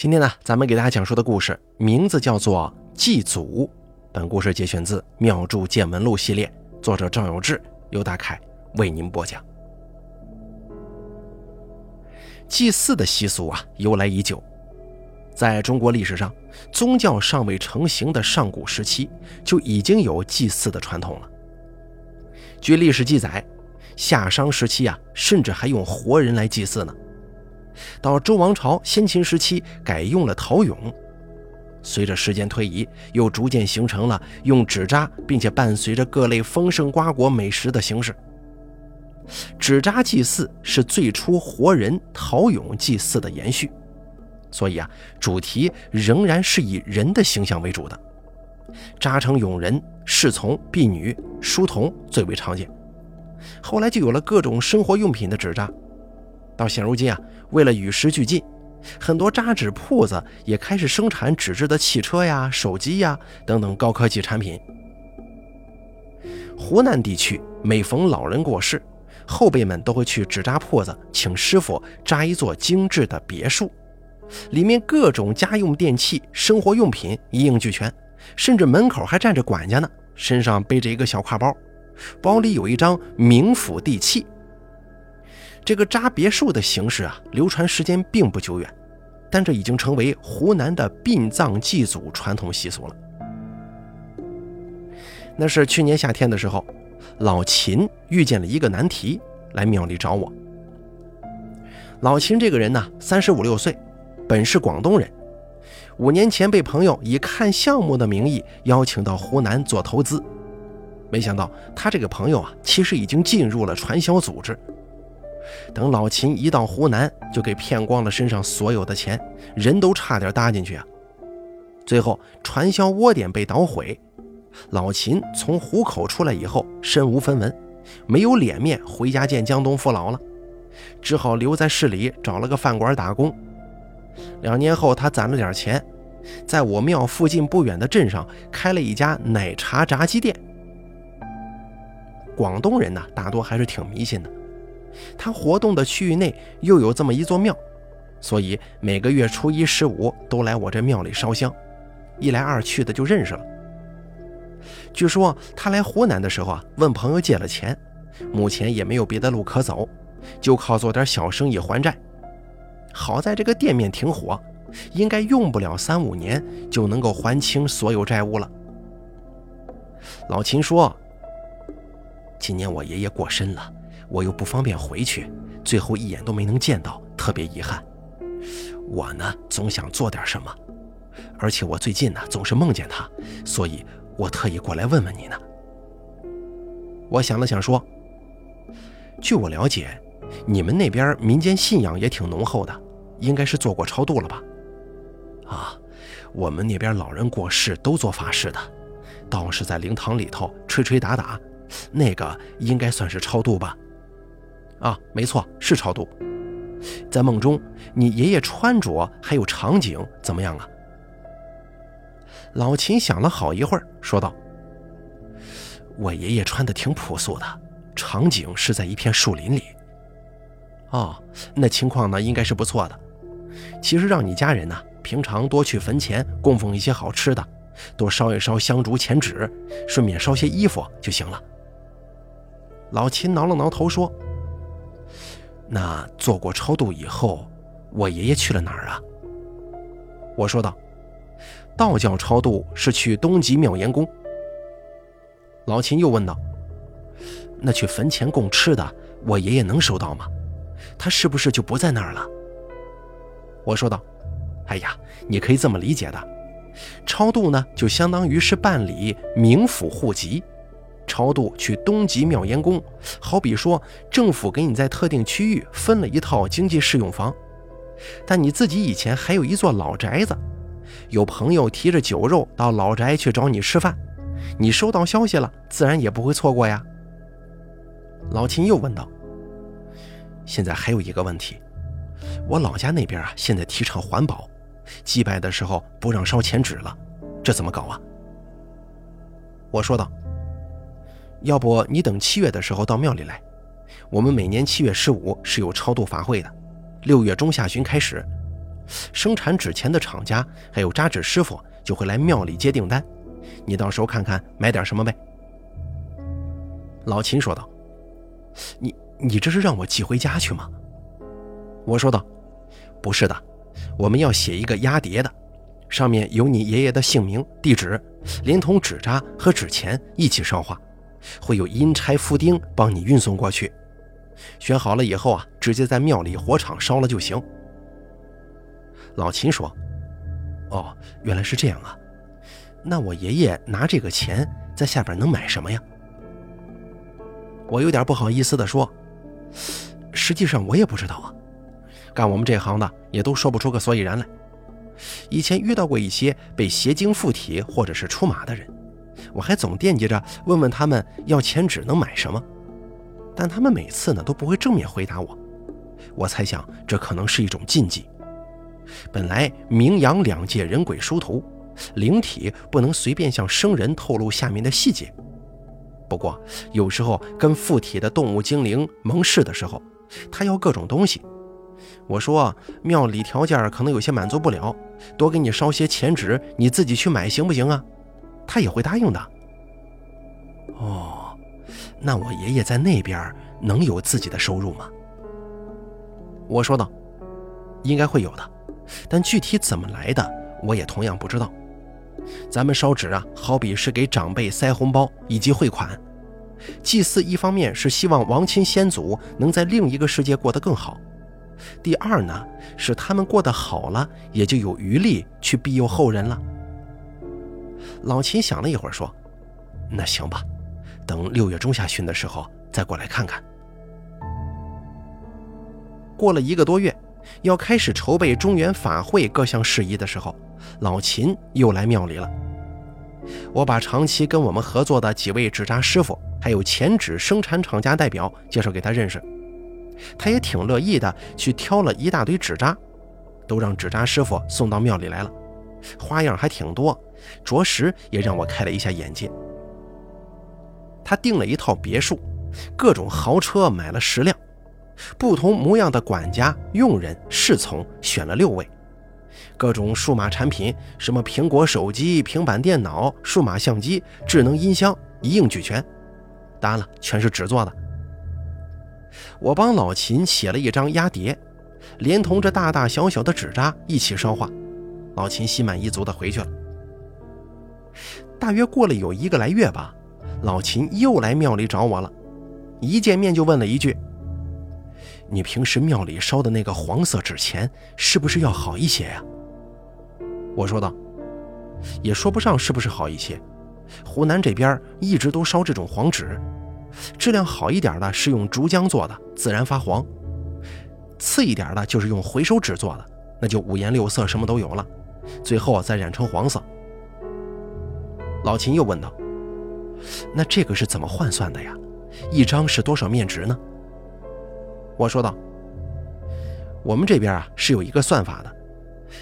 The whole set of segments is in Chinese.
今天呢，咱们给大家讲述的故事名字叫做《祭祖》。本故事节选自《妙著见闻录》系列，作者赵有志、由大凯为您播讲。祭祀的习俗啊，由来已久。在中国历史上，宗教尚未成型的上古时期，就已经有祭祀的传统了。据历史记载，夏商时期啊，甚至还用活人来祭祀呢。到周王朝先秦时期，改用了陶俑。随着时间推移，又逐渐形成了用纸扎，并且伴随着各类丰盛瓜果美食的形式。纸扎祭祀是最初活人陶俑祭祀的延续，所以啊，主题仍然是以人的形象为主的。扎成俑人、侍从、婢女、书童最为常见。后来就有了各种生活用品的纸扎。到现如今啊，为了与时俱进，很多扎纸铺子也开始生产纸质的汽车呀、手机呀等等高科技产品。湖南地区每逢老人过世，后辈们都会去纸扎铺子请师傅扎一座精致的别墅，里面各种家用电器、生活用品一应俱全，甚至门口还站着管家呢，身上背着一个小挎包，包里有一张冥府地契。这个扎别墅的形式啊，流传时间并不久远，但这已经成为湖南的殡葬祭祖传统习俗了。那是去年夏天的时候，老秦遇见了一个难题，来庙里找我。老秦这个人呢，三十五六岁，本是广东人，五年前被朋友以看项目的名义邀请到湖南做投资，没想到他这个朋友啊，其实已经进入了传销组织。等老秦一到湖南，就给骗光了身上所有的钱，人都差点搭进去啊！最后传销窝点被捣毁，老秦从虎口出来以后身无分文，没有脸面回家见江东父老了，只好留在市里找了个饭馆打工。两年后，他攒了点钱，在我庙附近不远的镇上开了一家奶茶炸鸡店。广东人呢，大多还是挺迷信的。他活动的区域内又有这么一座庙，所以每个月初一、十五都来我这庙里烧香，一来二去的就认识了。据说他来湖南的时候啊，问朋友借了钱，目前也没有别的路可走，就靠做点小生意还债。好在这个店面挺火，应该用不了三五年就能够还清所有债务了。老秦说：“今年我爷爷过身了。”我又不方便回去，最后一眼都没能见到，特别遗憾。我呢，总想做点什么，而且我最近呢，总是梦见他，所以我特意过来问问你呢。我想了想说：“据我了解，你们那边民间信仰也挺浓厚的，应该是做过超度了吧？”啊，我们那边老人过世都做法事的，道士在灵堂里头吹吹打打，那个应该算是超度吧。啊，没错，是超度。在梦中，你爷爷穿着还有场景怎么样啊？老秦想了好一会儿，说道：“我爷爷穿的挺朴素的，场景是在一片树林里。哦，那情况呢，应该是不错的。其实让你家人呢，平常多去坟前供奉一些好吃的，多烧一烧香烛钱纸，顺便烧些衣服就行了。”老秦挠了挠头说。那做过超度以后，我爷爷去了哪儿啊？我说道：“道教超度是去东极妙严宫。”老秦又问道：“那去坟前供吃的，我爷爷能收到吗？他是不是就不在那儿了？”我说道：“哎呀，你可以这么理解的，超度呢，就相当于是办理冥府户籍。”超度去东极妙严宫，好比说政府给你在特定区域分了一套经济适用房，但你自己以前还有一座老宅子，有朋友提着酒肉到老宅去找你吃饭，你收到消息了，自然也不会错过呀。老秦又问道：“现在还有一个问题，我老家那边啊，现在提倡环保，祭拜的时候不让烧钱纸了，这怎么搞啊？”我说道。要不你等七月的时候到庙里来，我们每年七月十五是有超度法会的，六月中下旬开始。生产纸钱的厂家还有扎纸师傅就会来庙里接订单，你到时候看看买点什么呗。”老秦说道：“你你这是让我寄回家去吗？”我说道：“不是的，我们要写一个压碟的，上面有你爷爷的姓名、地址，连同纸扎和纸钱一起烧化，会有阴差夫丁帮你运送过去。选好了以后啊，直接在庙里火场烧了就行。”老秦说：“哦，原来是这样啊，那我爷爷拿这个钱在下边能买什么呀？”我有点不好意思地说：“实际上我也不知道啊，干我们这行的也都说不出个所以然来。以前遇到过一些被邪精附体或者是出马的人，我还总惦记着问问他们要钱纸能买什么，但他们每次呢都不会正面回答我。我猜想这可能是一种禁忌。本来明阳两界人鬼殊途，灵体不能随便向生人透露下面的细节。”不过，有时候跟附体的动物精灵盟誓的时候，他要各种东西。我说庙里条件可能有些满足不了，多给你烧些钱纸，你自己去买行不行啊？他也会答应的。哦，那我爷爷在那边能有自己的收入吗？我说道，应该会有的，但具体怎么来的，我也同样不知道。咱们烧纸啊，好比是给长辈塞红包以及汇款。祭祀一方面是希望亡亲先祖能在另一个世界过得更好，第二呢是他们过得好了，也就有余力去庇佑后人了。老秦想了一会儿说：“那行吧，等六月中下旬的时候再过来看看。”过了一个多月，要开始筹备中原法会各项事宜的时候。老秦又来庙里了。我把长期跟我们合作的几位纸扎师傅，还有前纸生产厂家代表介绍给他认识，他也挺乐意的，去挑了一大堆纸扎，都让纸扎师傅送到庙里来了，花样还挺多，着实也让我开了一下眼界。他订了一套别墅，各种豪车买了十辆，不同模样的管家、佣人、侍从选了六位。各种数码产品，什么苹果手机、平板电脑、数码相机、智能音箱，一应俱全。当然了，全是纸做的。我帮老秦写了一张压碟，连同这大大小小的纸扎一起烧化。老秦心满意足地回去了。大约过了有一个来月吧，老秦又来庙里找我了，一见面就问了一句：“你平时庙里烧的那个黄色纸钱，是不是要好一些呀？”我说道：“也说不上是不是好一些，湖南这边一直都烧这种黄纸，质量好一点的是用竹浆做的，自然发黄；次一点的就是用回收纸做的，那就五颜六色，什么都有了，最后再染成黄色。”老秦又问道：“那这个是怎么换算的呀？一张是多少面值呢？”我说道：“我们这边啊是有一个算法的。”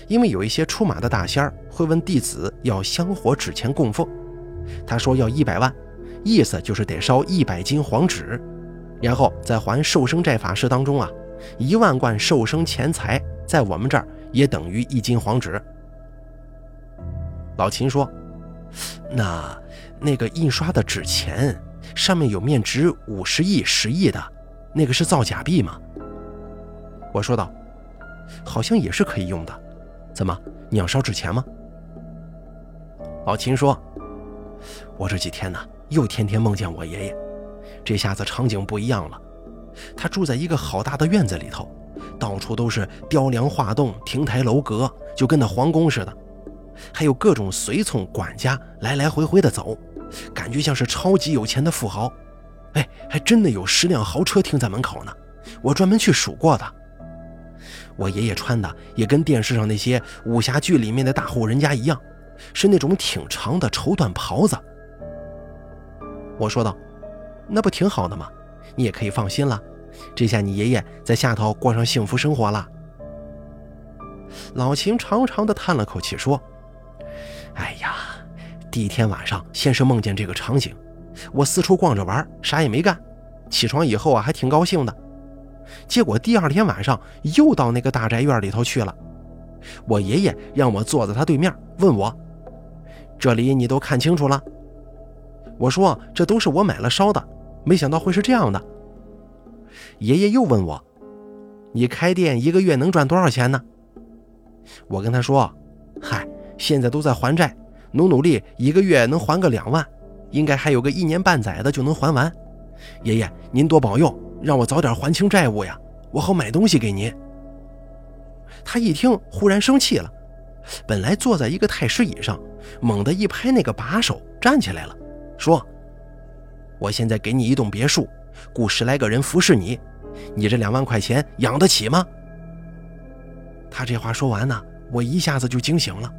因为有一些出马的大仙儿会问弟子要香火纸钱供奉，他说要一百万，意思就是得烧一百斤黄纸，然后再还寿生债法师当中啊，一万贯寿生钱财，在我们这儿也等于一斤黄纸。老秦说：“那那个印刷的纸钱上面有面值五十亿、十亿的，那个是造假币吗？”我说道：“好像也是可以用的。”怎么，你要烧纸钱吗？老秦说：“我这几天呢，又天天梦见我爷爷，这下子场景不一样了。他住在一个好大的院子里头，到处都是雕梁画栋、亭台楼阁，就跟那皇宫似的。还有各种随从管家来来回回的走，感觉像是超级有钱的富豪。哎，还真的有十辆豪车停在门口呢，我专门去数过的。”我爷爷穿的也跟电视上那些武侠剧里面的大户人家一样，是那种挺长的绸缎袍子。我说道：“那不挺好的吗？你也可以放心了，这下你爷爷在下头过上幸福生活了。”老秦长长的叹了口气说：“哎呀，第一天晚上先是梦见这个场景，我四处逛着玩，啥也没干，起床以后啊还挺高兴的。”结果第二天晚上又到那个大宅院里头去了，我爷爷让我坐在他对面，问我：“这里你都看清楚了？”我说：“这都是我买了烧的，没想到会是这样的。”爷爷又问我：“你开店一个月能赚多少钱呢？”我跟他说：“嗨，现在都在还债，努努力，一个月能还个两万，应该还有个一年半载的就能还完。爷爷您多保佑，让我早点还清债务呀，我好买东西给您。”他一听，忽然生气了，本来坐在一个太师椅上，猛地一拍那个把手，站起来了，说：“我现在给你一栋别墅，雇十来个人服侍你，你这两万块钱养得起吗？”他这话说完呢，我一下子就惊醒了。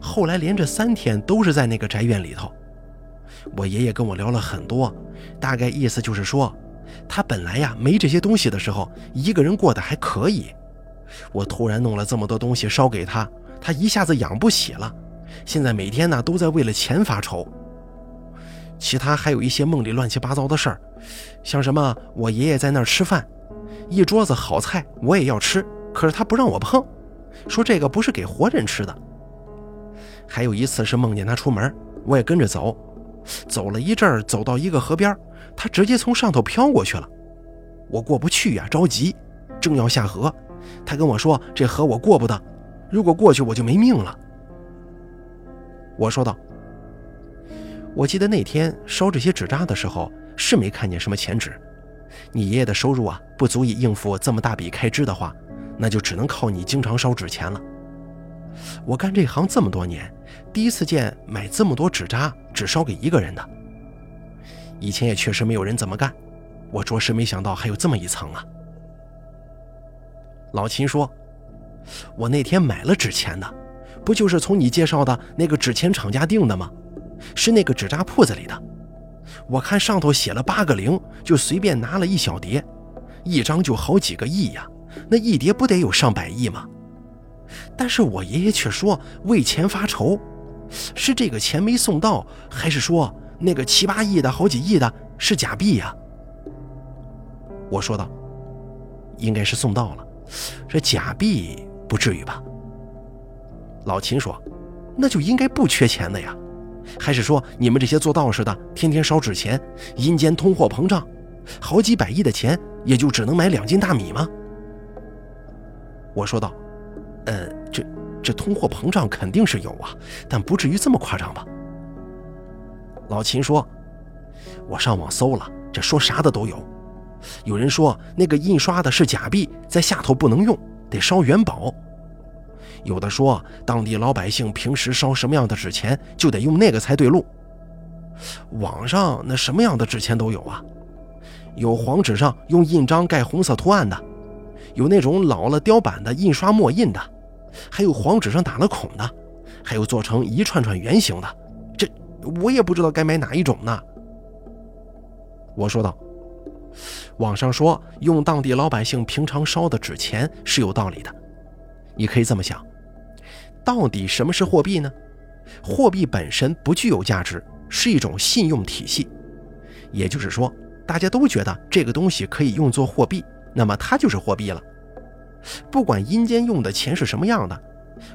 后来连着三天都是在那个宅院里头，我爷爷跟我聊了很多，大概意思就是说，他本来呀没这些东西的时候，一个人过得还可以。我突然弄了这么多东西烧给他，他一下子养不起了，现在每天呢都在为了钱发愁。其他还有一些梦里乱七八糟的事儿，像什么我爷爷在那儿吃饭，一桌子好菜我也要吃，可是他不让我碰，说这个不是给活人吃的。还有一次是梦见他出门，我也跟着走，走了一阵儿，走到一个河边，他直接从上头飘过去了，我过不去呀，着急，正要下河。他跟我说：“这河我过不得，如果过去我就没命了。”我说道：“我记得那天烧这些纸扎的时候是没看见什么钱纸，你爷爷的收入啊不足以应付这么大笔开支的话，那就只能靠你经常烧纸钱了。我干这行这么多年，第一次见买这么多纸扎只烧给一个人的，以前也确实没有人这么干，我着实没想到还有这么一层啊。”老秦说：“我那天买了纸钱的，不就是从你介绍的那个纸钱厂家订的吗？是那个纸扎铺子里的。我看上头写了八个零，就随便拿了一小叠，一张就好几个亿呀，那一叠不得有上百亿吗？但是我爷爷却说为钱发愁，是这个钱没送到，还是说那个七八亿的好几亿的是假币呀？”我说道：“应该是送到了。”这假币不至于吧？老秦说：“那就应该不缺钱的呀，还是说你们这些做道士的天天烧纸钱，阴间通货膨胀，好几百亿的钱也就只能买两斤大米吗？”我说道：“呃，这这通货膨胀肯定是有啊，但不至于这么夸张吧？”老秦说：“我上网搜了，这说啥的都有。”有人说那个印刷的是假币，在下头不能用，得烧元宝。有的说当地老百姓平时烧什么样的纸钱，就得用那个才对路。网上那什么样的纸钱都有啊，有黄纸上用印章盖红色图案的，有那种老了雕版的印刷墨印的，还有黄纸上打了孔的，还有做成一串串圆形的。这我也不知道该买哪一种呢。我说道。网上说用当地老百姓平常烧的纸钱是有道理的，你可以这么想：到底什么是货币呢？货币本身不具有价值，是一种信用体系。也就是说，大家都觉得这个东西可以用作货币，那么它就是货币了。不管阴间用的钱是什么样的，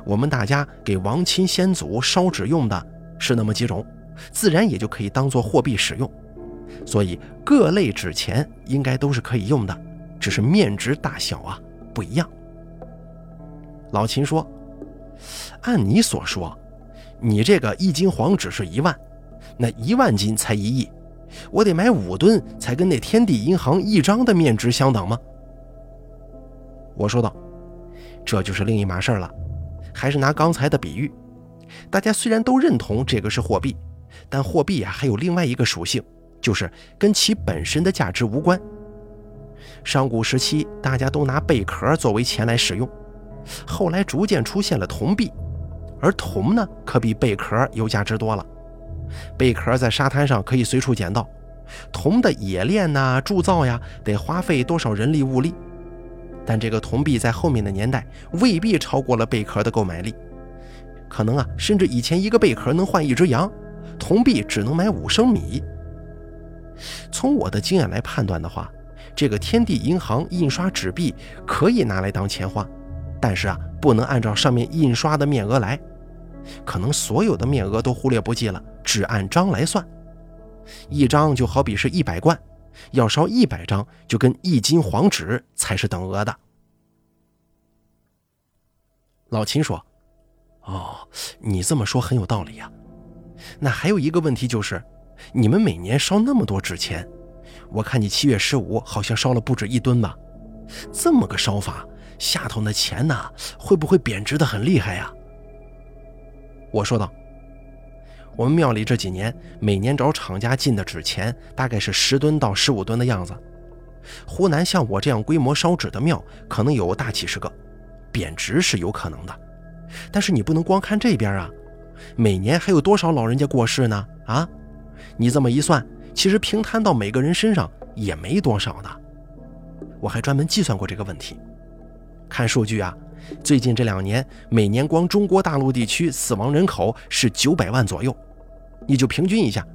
我们大家给亡亲先祖烧纸用的是那么几种，自然也就可以当做货币使用。所以各类纸钱应该都是可以用的，只是面值大小啊不一样。老秦说：“按你所说，你这个一斤黄纸是一万，那一万斤才一亿，我得买五吨才跟那天地银行一张的面值相等吗？”我说道：“这就是另一码事了。还是拿刚才的比喻，大家虽然都认同这个是货币，但货币啊还有另外一个属性。”就是跟其本身的价值无关。上古时期，大家都拿贝壳作为钱来使用，后来逐渐出现了铜币，而铜呢，可比贝壳有价值多了。贝壳在沙滩上可以随处捡到，铜的冶炼呐、铸造呀，得花费多少人力物力？但这个铜币在后面的年代未必超过了贝壳的购买力，可能啊，甚至以前一个贝壳能换一只羊，铜币只能买五升米。从我的经验来判断的话，这个天地银行印刷纸币可以拿来当钱花，但是啊，不能按照上面印刷的面额来，可能所有的面额都忽略不计了，只按张来算。一张就好比是一百贯，要烧一百张，就跟一斤黄纸才是等额的。老秦说：“哦，你这么说很有道理呀。那还有一个问题就是，你们每年烧那么多纸钱，我看你七月十五好像烧了不止一吨吧？这么个烧法。”下头那钱呢，会不会贬值的很厉害呀？我说道：“我们庙里这几年每年找厂家进的纸钱大概是十吨到十五吨的样子。湖南像我这样规模烧纸的庙可能有大几十个，贬值是有可能的。但是你不能光看这边啊，每年还有多少老人家过世呢？啊，你这么一算，其实平摊到每个人身上也没多少的。我还专门计算过这个问题。”看数据啊，最近这两年，每年光中国大陆地区死亡人口是九百万左右，你就平均一下，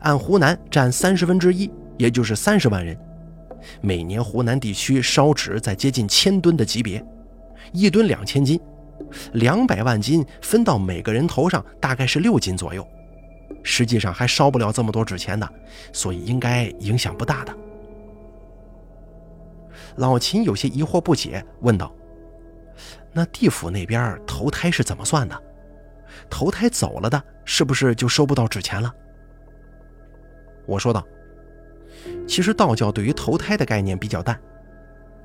按湖南占三十分之一，也就是三十万人，每年湖南地区烧纸在接近千吨的级别，一吨两千斤，两百万斤分到每个人头上大概是六斤左右，实际上还烧不了这么多纸钱的，所以应该影响不大的。老秦有些疑惑不解，问道：“那地府那边投胎是怎么算的？投胎走了的，是不是就收不到纸钱了？”我说道：“其实道教对于投胎的概念比较淡。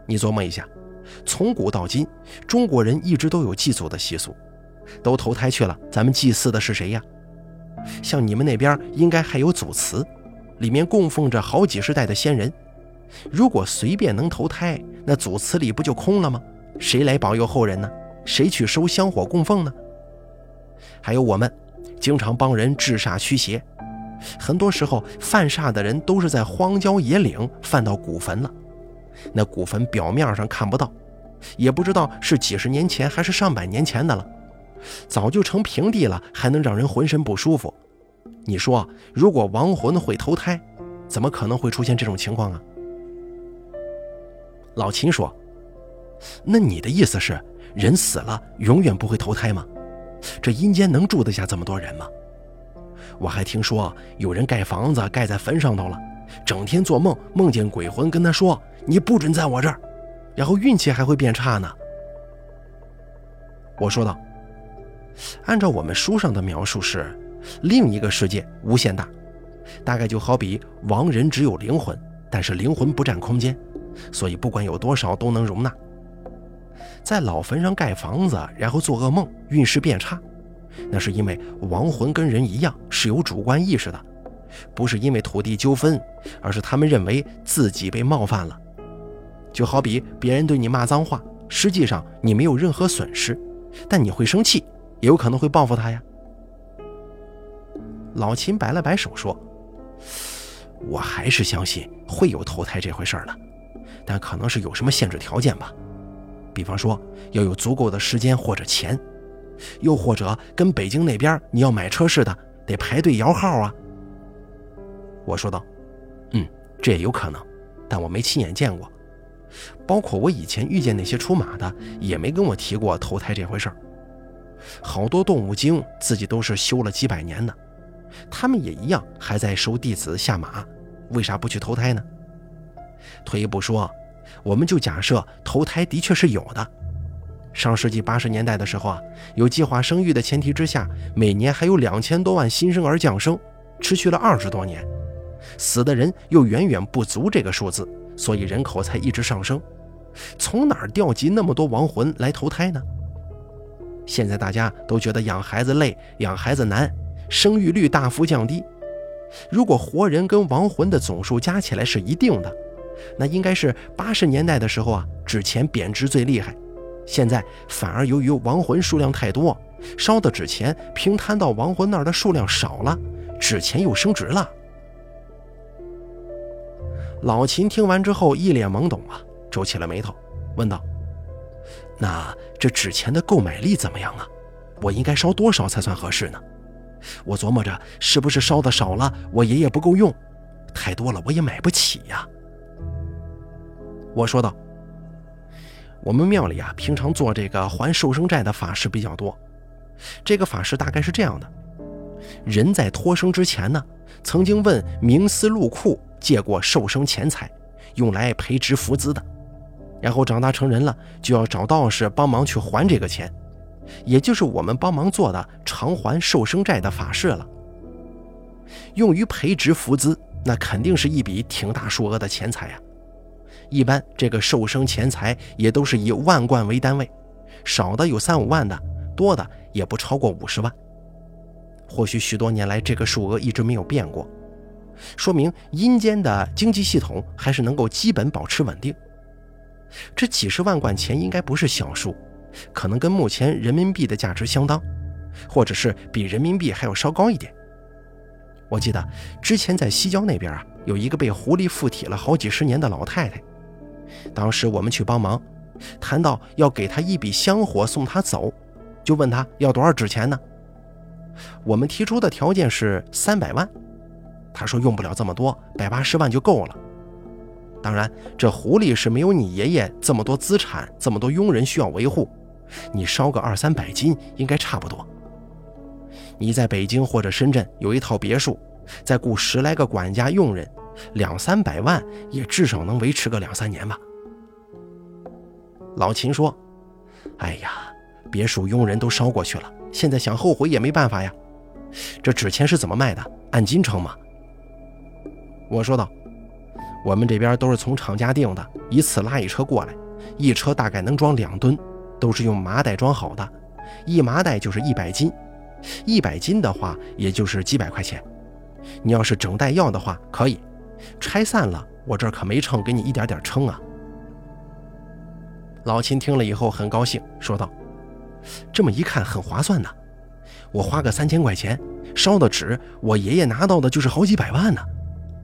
你琢磨一下，从古到今，中国人一直都有祭祖的习俗，都投胎去了，咱们祭祀的是谁呀？像你们那边应该还有祖祠，里面供奉着好几十代的先人。”如果随便能投胎，那祖祠里不就空了吗？谁来保佑后人呢？谁去收香火供奉呢？还有我们，经常帮人治煞驱邪，很多时候犯煞的人都是在荒郊野岭犯到古坟了。那古坟表面上看不到，也不知道是几十年前还是上百年前的了，早就成平地了，还能让人浑身不舒服。你说，如果亡魂会投胎，怎么可能会出现这种情况啊？老秦说：“那你的意思是，人死了永远不会投胎吗？这阴间能住得下这么多人吗？我还听说有人盖房子盖在坟上头了，整天做梦梦见鬼魂跟他说：‘你不准在我这儿’，然后运气还会变差呢。”我说道：“按照我们书上的描述是，另一个世界无限大，大概就好比亡人只有灵魂，但是灵魂不占空间。”所以不管有多少都能容纳。在老坟上盖房子，然后做噩梦，运势变差，那是因为亡魂跟人一样是有主观意识的，不是因为土地纠纷，而是他们认为自己被冒犯了。就好比别人对你骂脏话，实际上你没有任何损失，但你会生气，也有可能会报复他呀。老秦摆了摆手说：“我还是相信会有投胎这回事儿的。”但可能是有什么限制条件吧，比方说要有足够的时间或者钱，又或者跟北京那边你要买车似的，得排队摇号啊。我说道：“嗯，这也有可能，但我没亲眼见过。包括我以前遇见那些出马的，也没跟我提过投胎这回事儿。好多动物精自己都是修了几百年的，他们也一样还在收弟子下马，为啥不去投胎呢？”退一步说，我们就假设投胎的确是有的。上世纪八十年代的时候啊，有计划生育的前提之下，每年还有两千多万新生儿降生，持续了二十多年，死的人又远远不足这个数字，所以人口才一直上升。从哪儿调集那么多亡魂来投胎呢？现在大家都觉得养孩子累，养孩子难，生育率大幅降低。如果活人跟亡魂的总数加起来是一定的。那应该是八十年代的时候啊，纸钱贬值最厉害。现在反而由于亡魂数量太多，烧的纸钱平摊到亡魂那儿的数量少了，纸钱又升值了。老秦听完之后一脸懵懂啊，皱起了眉头，问道：“那这纸钱的购买力怎么样啊？我应该烧多少才算合适呢？我琢磨着是不是烧的少了，我爷爷不够用；太多了，我也买不起呀。”我说道：“我们庙里啊，平常做这个还寿生债的法事比较多。这个法事大概是这样的：人在托生之前呢，曾经问冥司禄库借过寿生钱财，用来培植福资的。然后长大成人了，就要找道士帮忙去还这个钱，也就是我们帮忙做的偿还寿生债的法事了。用于培植福资，那肯定是一笔挺大数额的钱财呀。一般这个寿生钱财也都是以万贯为单位，少的有三五万的，多的也不超过五十万。或许许多年来这个数额一直没有变过，说明阴间的经济系统还是能够基本保持稳定。这几十万贯钱应该不是小数，可能跟目前人民币的价值相当，或者是比人民币还要稍高一点。我记得之前在西郊那边啊，有一个被狐狸附体了好几十年的老太太。当时我们去帮忙，谈到要给他一笔香火送他走，就问他要多少纸钱呢？我们提出的条件是三百万，他说用不了这么多，百八十万就够了。当然，这狐狸是没有你爷爷这么多资产，这么多佣人需要维护，你烧个二三百斤应该差不多。你在北京或者深圳有一套别墅，再雇十来个管家佣人。两三百万也至少能维持个两三年吧。老秦说：“哎呀，别墅佣人都烧过去了，现在想后悔也没办法呀。这纸钱是怎么卖的？按斤称吗？”我说道：“我们这边都是从厂家订的，一次拉一车过来，一车大概能装两吨，都是用麻袋装好的，一麻袋就是一百斤，一百斤的话也就是几百块钱。你要是整袋要的话，可以。”拆散了，我这可没秤，给你一点点称啊。老秦听了以后很高兴，说道：“这么一看很划算呢，我花个三千块钱烧的纸，我爷爷拿到的就是好几百万呢。”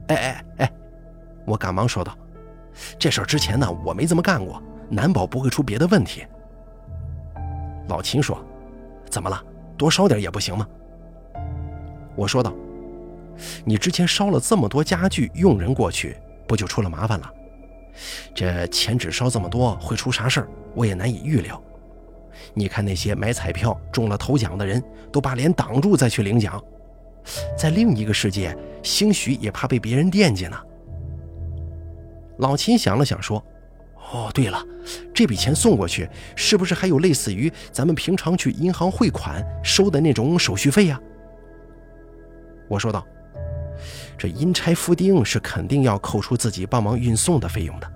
哎哎哎，我赶忙说道：“这事儿之前呢我没这么干过，难保不会出别的问题。”老秦说：“怎么了？多烧点也不行吗？”我说道。你之前烧了这么多家具，佣人过去，不就出了麻烦了？这钱只烧这么多，会出啥事儿，我也难以预料。你看那些买彩票中了头奖的人，都把脸挡住再去领奖，在另一个世界，兴许也怕被别人惦记呢。老秦想了想说：“哦，对了，这笔钱送过去，是不是还有类似于咱们平常去银行汇款收的那种手续费呀？”我说道。这阴差付丁是肯定要扣除自己帮忙运送的费用的，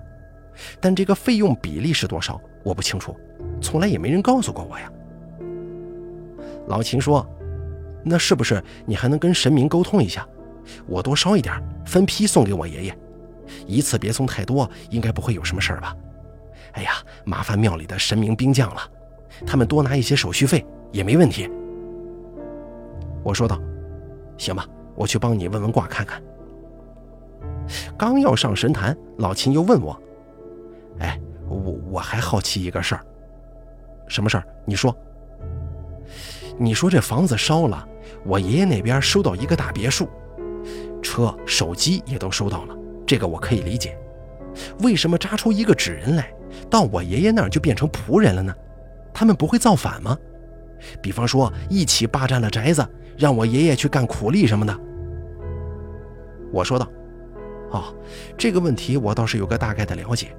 但这个费用比例是多少，我不清楚，从来也没人告诉过我呀。老秦说：“那是不是你还能跟神明沟通一下，我多烧一点，分批送给我爷爷，一次别送太多，应该不会有什么事儿吧？”哎呀，麻烦庙里的神明兵将了，他们多拿一些手续费也没问题。我说道：“行吧。”我去帮你问问卦看看。刚要上神坛，老秦又问我：“哎，我我还好奇一个事儿，什么事儿？你说。你说这房子烧了，我爷爷那边收到一个大别墅，车、手机也都收到了，这个我可以理解。为什么扎出一个纸人来，到我爷爷那儿就变成仆人了呢？他们不会造反吗？比方说一起霸占了宅子，让我爷爷去干苦力什么的。”我说道：“哦，这个问题我倒是有个大概的了解，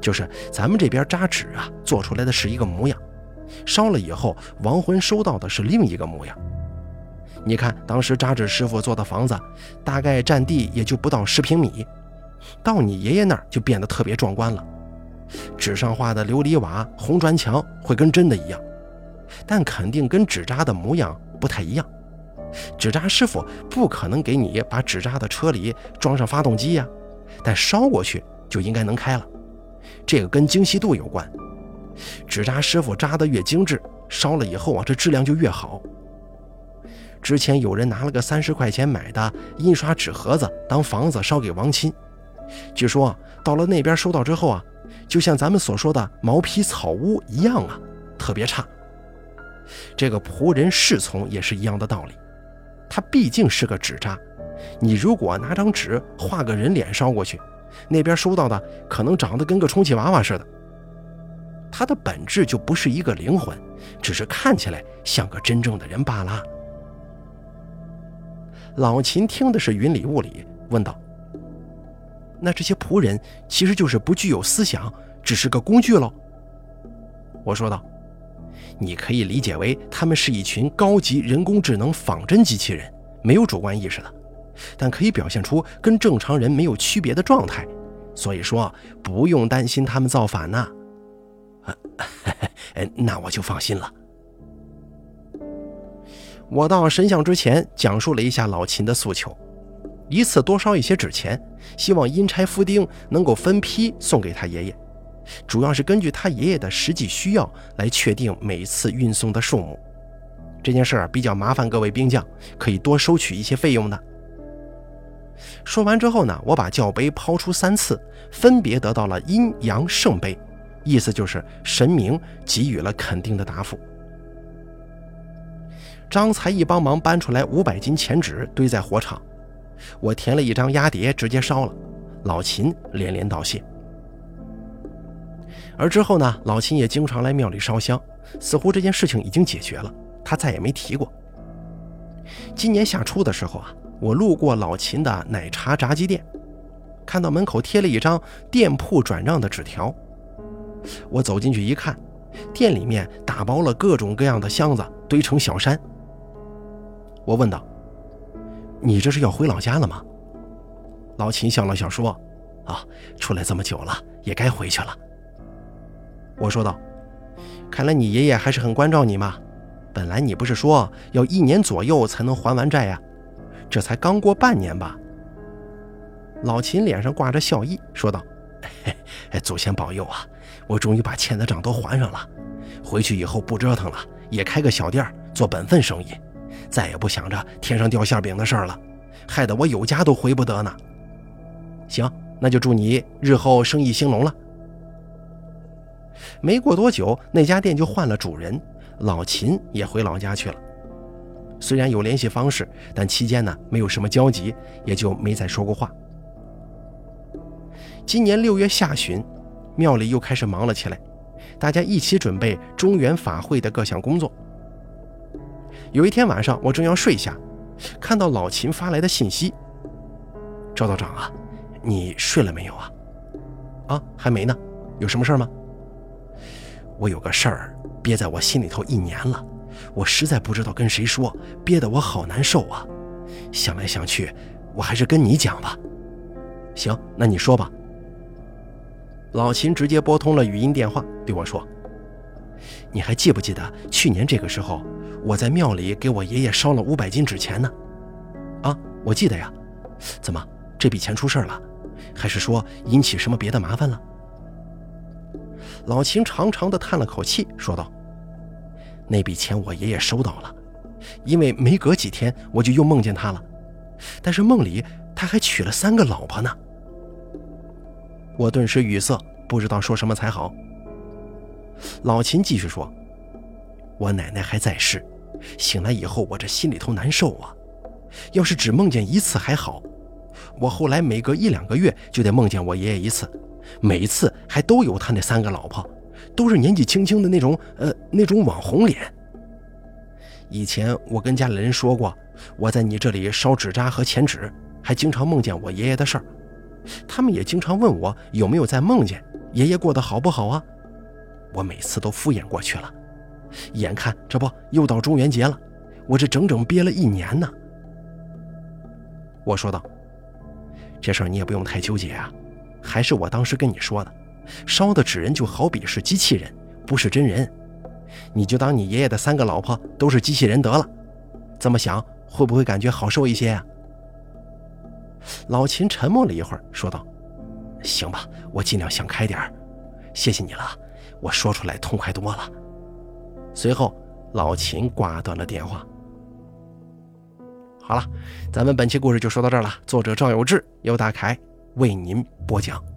就是咱们这边扎纸啊，做出来的是一个模样，烧了以后亡魂收到的是另一个模样。你看当时扎纸师傅做的房子，大概占地也就不到十平米，到你爷爷那儿就变得特别壮观了。纸上画的琉璃瓦、红砖墙会跟真的一样，但肯定跟纸扎的模样不太一样。”纸扎师傅不可能给你把纸扎的车里装上发动机呀，但烧过去就应该能开了。这个跟精细度有关，纸扎师傅扎的越精致，烧了以后啊，这质量就越好。之前有人拿了个三十块钱买的印刷纸盒子当房子烧给王亲，据说到了那边收到之后啊，就像咱们所说的毛坯草屋一样啊，特别差。这个仆人侍从也是一样的道理。它毕竟是个纸扎，你如果拿张纸画个人脸烧过去，那边收到的可能长得跟个充气娃娃似的。他的本质就不是一个灵魂，只是看起来像个真正的人罢了。老秦听的是云里雾里，问道：“那这些仆人其实就是不具有思想，只是个工具喽？”我说道：“你可以理解为他们是一群高级人工智能仿真机器人，没有主观意识的，但可以表现出跟正常人没有区别的状态。所以说，不用担心他们造反呐。”那我就放心了。我到神像之前讲述了一下老秦的诉求，一次多烧一些纸钱，希望阴差夫丁能够分批送给他爷爷，主要是根据他爷爷的实际需要来确定每次运送的数目。这件事儿比较麻烦，各位兵将可以多收取一些费用的。说完之后呢，我把教杯抛出三次，分别得到了阴阳圣杯。意思就是神明给予了肯定的答复。张才义帮忙搬出来五百斤钱纸，堆在火场。我填了一张压碟，直接烧了。老秦连连道谢。而之后呢，老秦也经常来庙里烧香，似乎这件事情已经解决了，他再也没提过。今年夏初的时候啊，我路过老秦的奶茶炸鸡店，看到门口贴了一张店铺转让的纸条。我走进去一看，店里面打包了各种各样的箱子，堆成小山。我问道：“你这是要回老家了吗？”老秦笑了笑说：“啊，出来这么久了，也该回去了。”我说道：“看来你爷爷还是很关照你嘛。本来你不是说要一年左右才能还完债呀？这才刚过半年吧？”老秦脸上挂着笑意，说道：“祖先保佑啊！”我终于把欠的账都还上了，回去以后不折腾了，也开个小店做本分生意，再也不想着天上掉馅饼的事儿了，害得我有家都回不得呢。行，那就祝你日后生意兴隆了。没过多久，那家店就换了主人，老秦也回老家去了。虽然有联系方式，但期间呢没有什么交集，也就没再说过话。今年六月下旬。庙里又开始忙了起来，大家一起准备中原法会的各项工作。有一天晚上，我正要睡下，看到老秦发来的信息：“赵道长啊，你睡了没有啊？啊，还没呢。有什么事吗？我有个事儿憋在我心里头一年了，我实在不知道跟谁说，憋得我好难受啊。想来想去，我还是跟你讲吧。行，那你说吧。”老秦直接拨通了语音电话，对我说：“你还记不记得去年这个时候，我在庙里给我爷爷烧了五百斤纸钱呢？啊，我记得呀。怎么这笔钱出事了？还是说引起什么别的麻烦了？”老秦长长的叹了口气，说道：“那笔钱我爷爷收到了，因为没隔几天我就又梦见他了，但是梦里他还娶了三个老婆呢。”我顿时语塞，不知道说什么才好。老秦继续说：“我奶奶还在世，醒来以后我这心里头难受啊。要是只梦见一次还好，我后来每隔一两个月就得梦见我爷爷一次，每一次还都有他那三个老婆，都是年纪轻轻的那种，呃，那种网红脸。以前我跟家里人说过，我在你这里烧纸扎和钱纸，还经常梦见我爷爷的事儿。”他们也经常问我有没有在梦见爷爷过得好不好啊？我每次都敷衍过去了。眼看这不又到中元节了，我这整整憋了一年呢。我说道：“这事儿你也不用太纠结啊，还是我当时跟你说的，烧的纸人就好比是机器人，不是真人。你就当你爷爷的三个老婆都是机器人得了。这么想会不会感觉好受一些啊？”老秦沉默了一会儿，说道：“行吧，我尽量想开点儿，谢谢你了，我说出来痛快多了。”随后，老秦挂断了电话。好了，咱们本期故事就说到这儿了。作者赵有志，由大凯为您播讲。